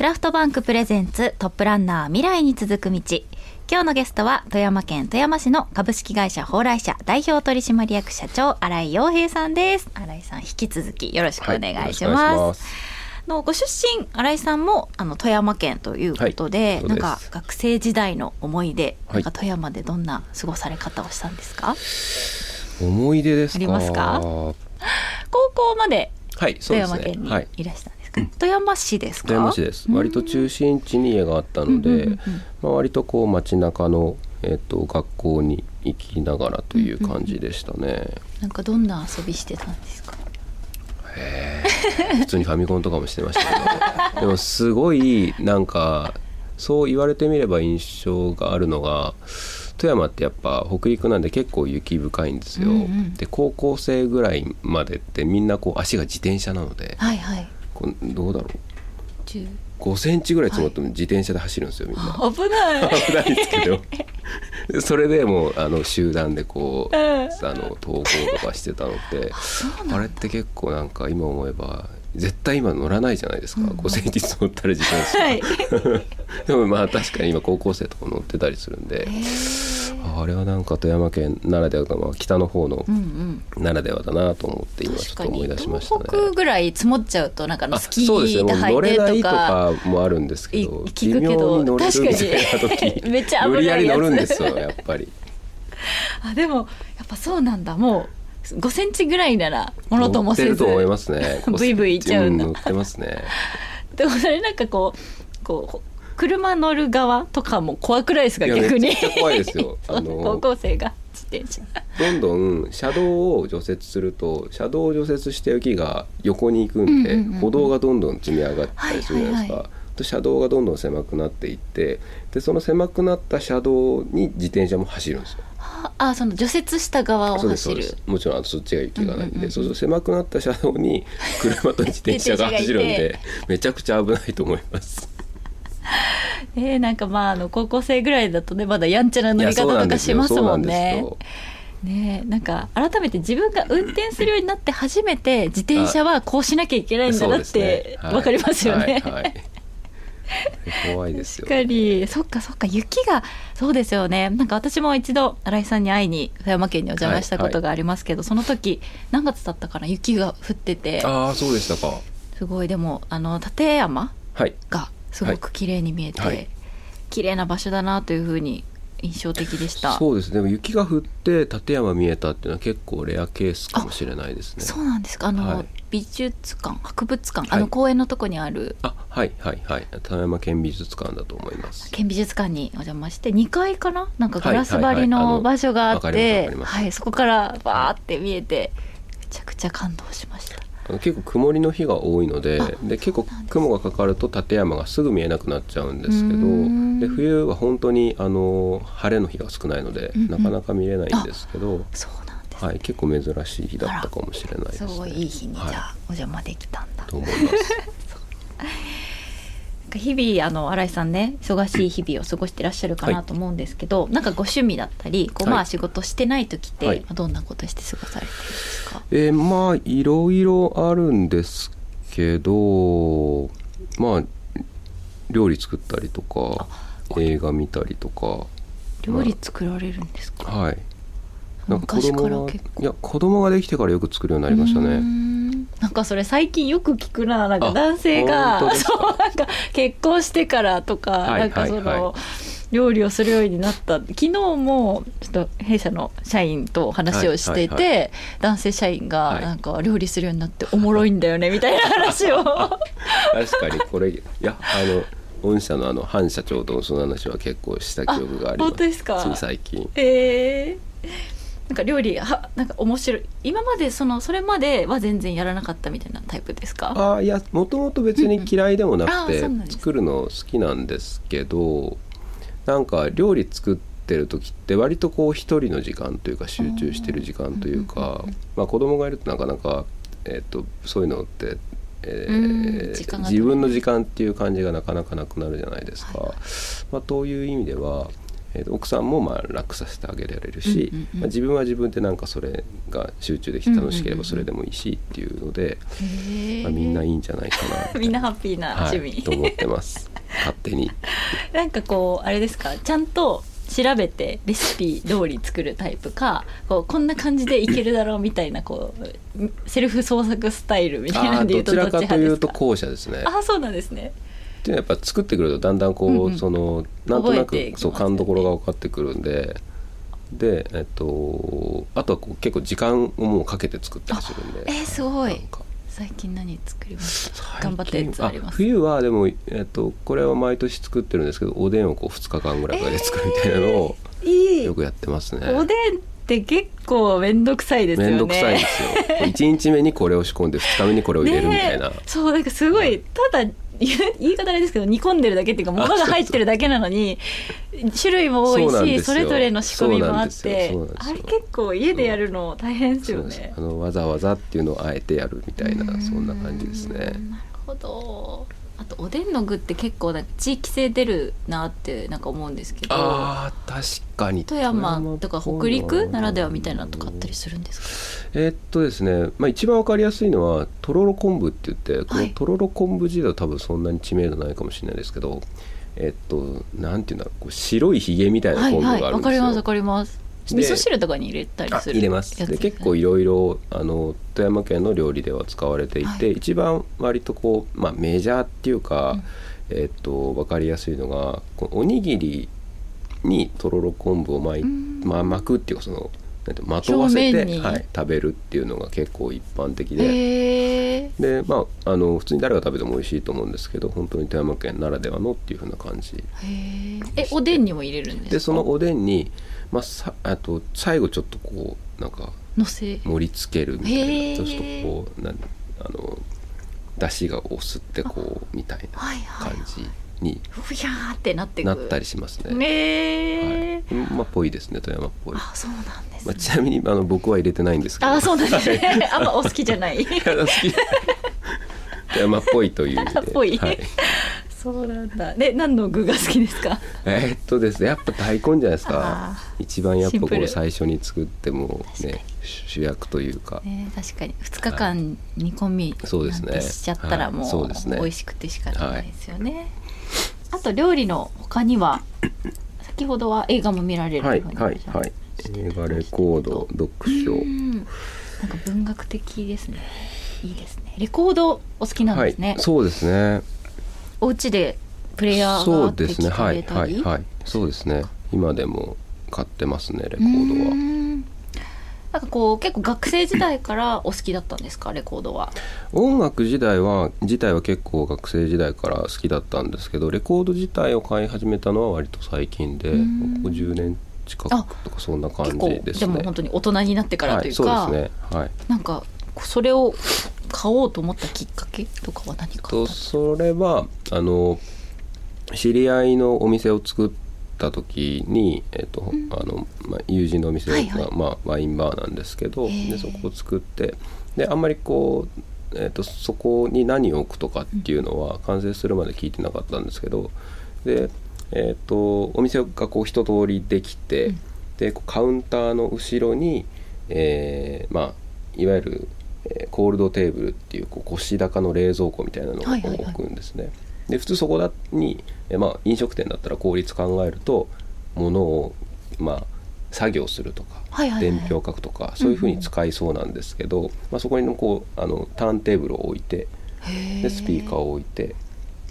クラフトバンクプレゼンツトップランナー未来に続く道。今日のゲストは富山県富山市の株式会社蓬莱社代表取締役社長新井洋平さんです。新井さん引き続きよろしくお願いします,、のご出身新井さんもあの富山県ということで、はい、なんか学生時代の思い出、はい、なんか富山でどんな過ごされ方をしたんですか？思い出ですありますか？高校まで富山県にい。らした富山市ですか？富山市です。割と中心地に家があったので、まあ、割とこう街中のえーと、学校に行きながらという感じでしたね、うんうん、なんかどんな遊びしてたんですか？へ普通にファミコンとかもしてましたけど。でもすごいなんかそう言われてみれば印象があるのが富山ってやっぱ北陸なんで結構雪深いんですよ、うんうん、で高校生ぐらいまでってみんなこう足が自転車なので、はいはい、こうどうだろう？5センチぐらい積もっても自転車で走るんですよ、みんな。危ない。危ないですけど。それでもうあの集団でこう、あの登校とかしてたのってあれって結構なんか今思えば絶対今乗らないじゃないですか、うん、5センチ積もったら自転車、はい、でもまあ確かに今高校生とか乗ってたりするんで。あれはなんか富山県ならではまあ、北の方のならではだなと思って今ちょっと思い出しましたね。東北ぐらい積もっちゃうとなんかスキーが入ってとか乗れないとかもあるんですけど微妙に乗れるみたいな時 めっちゃ無理やり乗るんですよやっぱり。あでもやっぱそうなんだもう5センチぐらいならものともせずと思いますね。ブイブイいっちゃうんだ。乗ってますね。でもそれなんかこうこう車乗る側とかも怖くないですか逆に？怖いですよ。あの高校生が自転車。どんどん車道を除雪すると車道を除雪した雪が横に行くんで、うんうんうん、歩道がどんどん積み上がったりするじゃないですか、はいはい。はい車道がどんどん狭くなっていってでその狭くなった車道に自転車も走るんですよ。あその除雪した側を走る。もちろんそっちが雪がないんで、うんうんうん、そうすると狭くなった車道に 車と自転車が走るんでめちゃくちゃ危ないと思います。えー、なんかまああの高校生ぐらいだとねまだやんちゃな乗り方とかしますもんね。ねなんか改めて自分が運転するようになって初めて自転車はこうしなきゃいけないんだなって分かりますよね。はいはい。怖いですよ、確かに。そっかそっか。雪がそうですよね。なんか私も一度新井さんに会いに富山県にお邪魔したことがありますけど、はいはい、その時何月だったかな？雪が降ってて。ああそうでしたか。すごい。でもあの立山がすごく綺麗に見えて、はい、綺麗な場所だなというふうに印象的でした。そうですね。でも雪が降って立山見えたっていうのは結構レアケースかもしれないですね。そうなんですか。あの、はい、美術館博物館、はい、あの公園のとこにある。あはいはいはい。立山県美術館だと思います。県美術館にお邪魔して2階かな？なんかガラス張りの場所があって、はい、そこからバーって見えてめちゃくちゃ感動しました結構曇りの日が多いのでで結構雲がかかると立山がすぐ見えなくなっちゃうんですけどで冬は本当にあの晴れの日が少ないので、うんうん、なかなか見れないんですけどはい、結構珍しい日だったかもしれないです、ね、すごいいい日にじゃあ、はい、お邪魔できたんだ。と思います 日々あの新井さんね忙しい日々を過ごしていらっしゃるかなと思うんですけど、はい、なんかご趣味だったりこう、まあ、仕事してない時って、はい、どんなことして過ごされてるんですか、えー、まあいろいろあるんですけどまあ料理作ったりとか映画見たりとか。料理作られるんですか、まあ、はい。なんか子供がいや子供ができてからよく作るようになりましたねなんかそれ最近よく聞くななんか男性が そうなんか結婚してからとか、はい、なんかその、料理をするようになった。昨日もちょっと弊社の社員と話をしていて、はいはいはい、男性社員がなんか料理するようになっておもろいんだよね みたいな話を。確かにこれいやあの御社のあの反社長とその話は結構した記憶があります。本当ですか？つい最近。ええーなんか料理はなんか面白い。今までそのそれまでは全然やらなかったみたいなタイプですか？あいやもともと別に嫌いでもなくて、うんうん、作るの好きなんですけどなんか料理作ってる時って割とこう一人の時間というか集中してる時間というか、まあ、子供がいるとなかなか、えーと、そういうのって、えー、自分の時間っていう感じがなかなかなくなるじゃないですか。はい、まあ、という意味ではえーと奥さんもまあ楽させてあげられるし、うんうんうん。まあ、自分は自分でなんかそれが集中できて楽しけれうんうんうんばそれでもいいしっていうので、へえまあ、みんないいんじゃないかなみんなハッピーな趣味、はい、と思ってます。勝手に。なんかこうあれですかちゃんと調べてレシピ通り作るタイプかこうこんな感じでいけるだろうみたいなこうセルフ創作スタイルみたいなんで言うとどっちらかというと後者ですね。ああそうなんですねっていうのはやっぱ作ってくるとだんだんこう、うんうん。そのなんとなくそう勘どころが分かってくるんででえっとあとはこう結構時間をもうかけて作ったりするんで。えー、すごい。最近何作りました頑張ったやつあります？冬はでも、えっと、これは毎年作ってるんですけどおでんをこう2日間ぐらいかけて作るみたいなのをよくやってますね。おでんって結構面倒くさいですよね。めんどくさいんですよ。1日目にこれを仕込んで2日目にこれを入れるみたいな、そうなんかすごい。ただ 言い方あれですけど煮込んでるだけっていうか物が入ってるだけなのに種類も多いしそれぞれの仕込みもあってあれ結構家でやるの大変ですよね。あのわざわざっていうのをあえてやるみたいなうん。そんな感じですね。なるほどあとおでんの具って結構地域性出るなってなんか思うんですけどあー確かに。富山とか北陸ならではみたいなのとかあったりすするんですか？えーっとですね、まあ、一番わかりやすいのはとろろ昆布って言ってこはい。のとろろ昆布自体は多分そんなに知名度ないかもしれないですけどえっとなんていうんだろうこう白いひげみたいなはい昆布はいがあるんですよ、わかりますわかります。で味噌汁とかに入れたりあする入れます。で結構いろいろあの富山県の料理では使われていて、はい。一番割とこう、まあ、メジャーっていうか、うん。えっと分かりやすいのがおにぎりにとろろ昆布を巻い、うん。まあ、巻くっていうかそのなんてまとわせて、はい、食べるっていうのが結構一般的で。でまあ、あの普通に誰が食べても美味しいと思うんですけど本当に富山県ならではのっていう風な感じ。えおでんにも入れるんですか？でそのおでんに、まあ、さあと最後ちょっとこうなんかのせ。盛り付けるみたいなちょっとこうなんあの出汁がを吸ってこうみたいな感じにふやーってなってく。なったりしますね。ねえ、はい、まあぽいですね富山っぽい。あそうなんですまあ、ね、ちなみにあの僕は入れてないんですけど。あそうなんですね。あんまお好きじゃない。いや好き。富山っぽいという意味で。っぽい。はい、そうなんだ。で何の具が好きですか？えーっとですねやっぱ大根じゃないですあか。一番やっぱこう最初に作ってもね主役というか。ね確かに。2日間煮込みそうですね。しちゃったらはい。もう,、そうですね。美味しくてしかないですよね、あと料理の他には 先ほどは映画も見られるはいはいはい。映画レコード読書。うん。なんか文学的ですね。いいですね。レコードお好きなんですね、はい、そうですね。お家でプレイヤーがそうですね。はいはいはい。そうですね。今でも買ってますねレコうードは。んなんかこう結構学生時代からお好きだったんですか？レコードは音楽時代は自体は結構学生時代から好きだったんですけどレコード自体を買い始めたのは割と最近でこうんこ10年近くとかそんな感じですね。でも本当に大人になってからというか、はい、そうですね。はい。なんかそれを買おうと思ったきっかけとかは何かとそれはあの知り合いのお店を作った時に、えっとん。あのまあ、友人のお店が、はいはい。まあ、ワインバーなんですけどでそこを作ってであんまりこう、えっとそこに何を置くとかっていうのは完成するまで聞いてなかったんですけどで、えっとお店がこう一通りできて、うん。でカウンターの後ろに、えーまあ、いわゆる、えーコールドテーブルっていうこう腰高の冷蔵庫みたいなのをはいはいはい。置くんですね。で普通そこだに、えーまあ、飲食店だったら効率考えると物を、まあ、作業するとか、はいはいはい。伝票を書くとかそういうふうに使いそうなんですけど、まあ、そこにこうあのターンテーブルを置いてへでスピーカーを置いて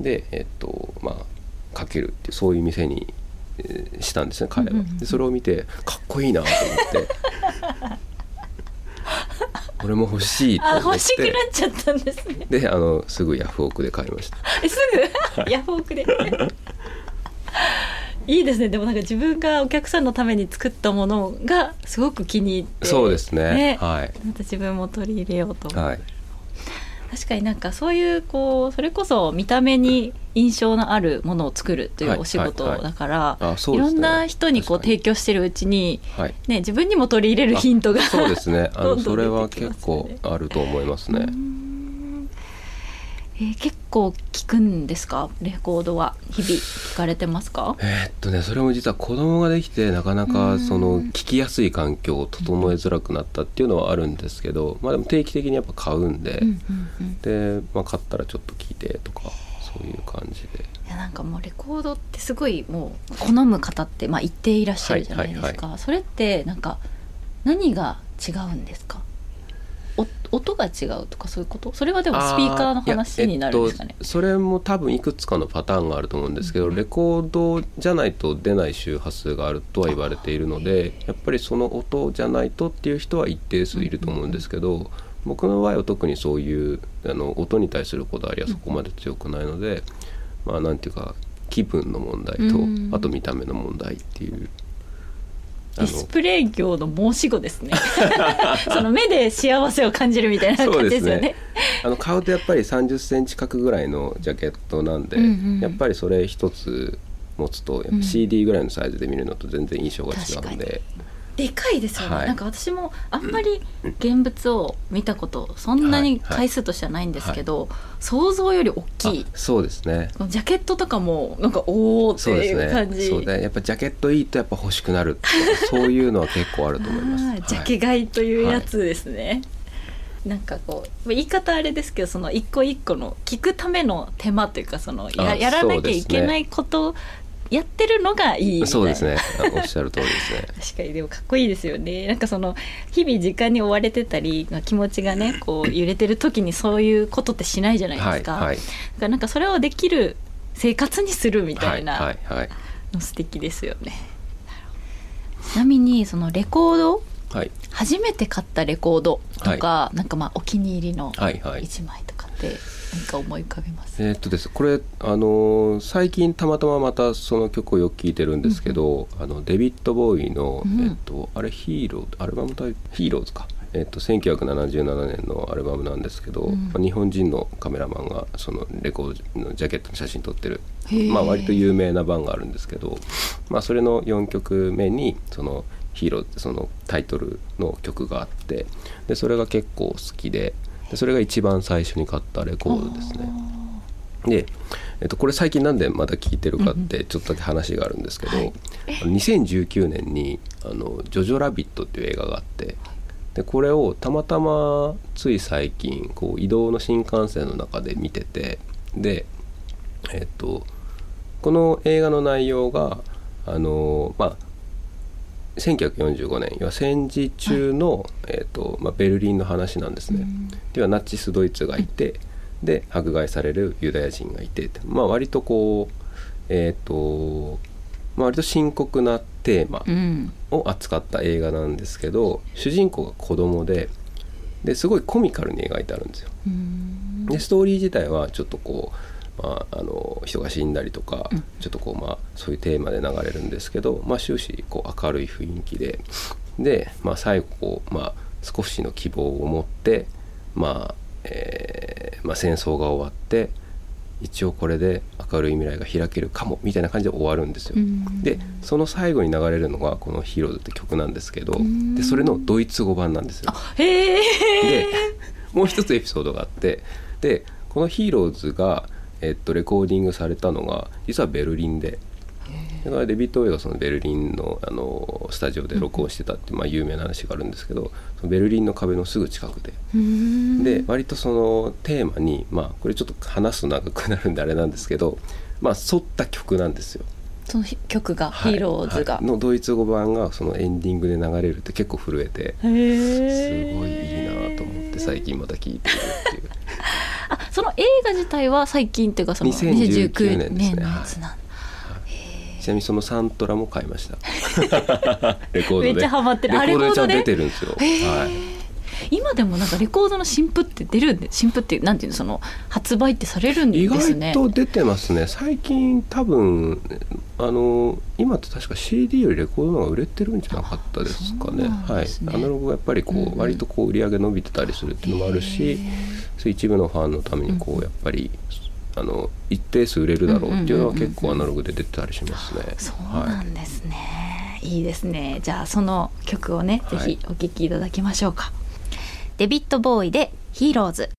でえっとまあかけるっていうそういう店に、えーしたんですね彼は。うんうんうん。でそれを見てかっこいいなと思って 俺も欲しいと思っあ欲しくなてっちゃったんですね。であのすぐヤフオクで買いました。えすぐ？ヤフオクで。いいですね。でもなんか自分がお客さんのために作ったものがすごく気に入って。そうですね。はい。また自分も取り入れようと。思うはい確かになんかそういうこうそれこそ見た目に印象のあるものを作るというお仕事だから、いろんな人にこう提供してるうちに、はい。ね、自分にも取り入れるヒントがそうですね。あの それは結構あると思いますねえー結構聞くんですか？レコードは。日々聞かれてますか？えーっとねそれも実は子供ができてなかなうん。かその聞きやすい環境を整えづらくなったっていうのはあるんですけど、まあでも定期的にやっぱ買うんで、で、まあ、買ったらちょっと聞いてとかそういう感じで。いやなんかもうレコードってすごいもう好む方ってまあ一定いらっしゃるじゃないですか、それってなんか何が違うんですか？お音が違うとかそういうこと？それはでもスピーカーの話になるんですかね？えっと、それも多分いくつかのパターンがあると思うんですけど、レコードじゃないと出ない周波数があるとは言われているのでやっぱりその音じゃないとっていう人は一定数いると思うんですけど、僕の場合は特にそういうあの音に対するこだわりはそこまで強くないので、まあなんていうか気分の問題と、うん。あと見た目の問題っていう。ディスプレイ業の申し子ですね。その目で幸せを感じるみたいな感じですよね。あの買うとやっぱり3 0センチ角ぐらいのジャケットなんで、うんうん。やっぱりそれ一つ持つとやっぱ CD ぐらいのサイズで見るのと全然印象が違うんで、でかいですよね、はい。なんか私もあんまり現物を見たことそんなに回数としてはないんですけど、想像より大きい。あそうですね。ジャケットとかもなんかおおっていう感じ。ねそうでやっぱジャケットいいとやっぱ欲しくなるそういうのは結構あると思います、ジャケ買いというやつですね、なんかこう言い方あれですけどその一個一個の聞くための手間というかそのやあやらなきゃいけないことやってるのがいいそうですね。あおっしゃる通りですね。確かにでもかっこいいですよね。なんかその日々時間に追われてたり気持ちがねこう揺れてる時にそういうことってしないじゃないですか、はいはい。だからなんかそれをできる生活にするみたいなはいはいはい。の素敵ですよね、ちなみにそのレコード？はい。初めて買ったレコードとか、なんかまあお気に入りのはいはい。1枚とかって何か思い浮かべます、えーっとです。これあのー最近たまたままたその曲をよく聴いてるんですけど、あのデビッド・ボーイの、うん。えっとあれヒーローアルバムタイヒーローズか。えっと1977年のアルバムなんですけど、うん。まあ日本人のカメラマンがそのレコードのジャケットの写真撮ってる。まあ割と有名な版があるんですけど、まあ、それの4曲目にその「ヒーロー」ってそのタイトルの曲があってでそれが結構好きででそれが一番最初に買ったレコードですね。で、えっと、これ最近なんでまた聞いてるかってちょっとだけ話があるんですけど、はい。あの2019年にあの「ジョジョラビット」っていう映画があってでこれをたまたまつい最近こう移動の新幹線の中で見ててでえっとこの映画の内容があのまあ1945年要は戦時中の、えっとまあ、ベルリンの話なんですね。ではナチスドイツがいて、で迫害されるユダヤ人がいてまあ割とこうえっ、と、まあ、割と深刻なテーマうんを扱った映画なんですけど主人公が子供でですごいコミカルに描いてあるんですよ。うんでストーリー自体はちょっとこう、まあ、あの人が死んだりとか、うんちょっとこう、まあ、そういうテーマで流れるんですけど、まあ、終始こう明るい雰囲気でで、まあ、最後こう、まあ、少しの希望を持って、まあえーまあ、戦争が終わって一応これで明るい未来が開けるかもみたいな感じで終わるんですよ。うんでその最後に流れるのがこの「ヒーローズ」って曲なんですけどんでそれのドイツ語版なんですよ。へえでもう一つエピソードがあってでこの「ヒーローズが」えっと、レコーディングされたのが実はベルリンで。だからデビッド・ウェイがそのベルリンのあのスタジオで録音してたってまあ、有名な話があるんですけどそのベルリンの壁のすぐ近くで。で割とそのテーマにまあこれちょっと話すと長くなるんであれなんですけどまあ沿った曲なんですよ。その曲が、はい。ヒーローズが、はいのドイツ語版がそのエンディングで流れるって結構震えてすごいいいなと思って最近また聞いてるっていう。あその映画自体は最近っていうかその2019 2019年ですね。年のやつなんだ、ちなみにそのサントラも買いました。レコードで。めっちゃハマってる。あレコードで出てるんですよ、はい、今でもなんかレコードの新譜って出るんで新譜ってなんていうのその発売ってされるんで意すね。外と出てますね最近多分。あの今って確か CD よりレコードの方が売れてるんじゃなかったですかね。そうなんはい。アナログがやっぱりこう、うんうん割とこう売り上げ伸びてたりするっていうのもあるしそう一部のファンのためにこうやっぱり、あの一定数売れるだろうっていうのは結構アナログで出てたりしますね、そうなはいんですね、い、いですね。じゃあその曲をね、はい。ぜひお聴きいただきましょうか。デビッド・ボーイで「ヒーローズ」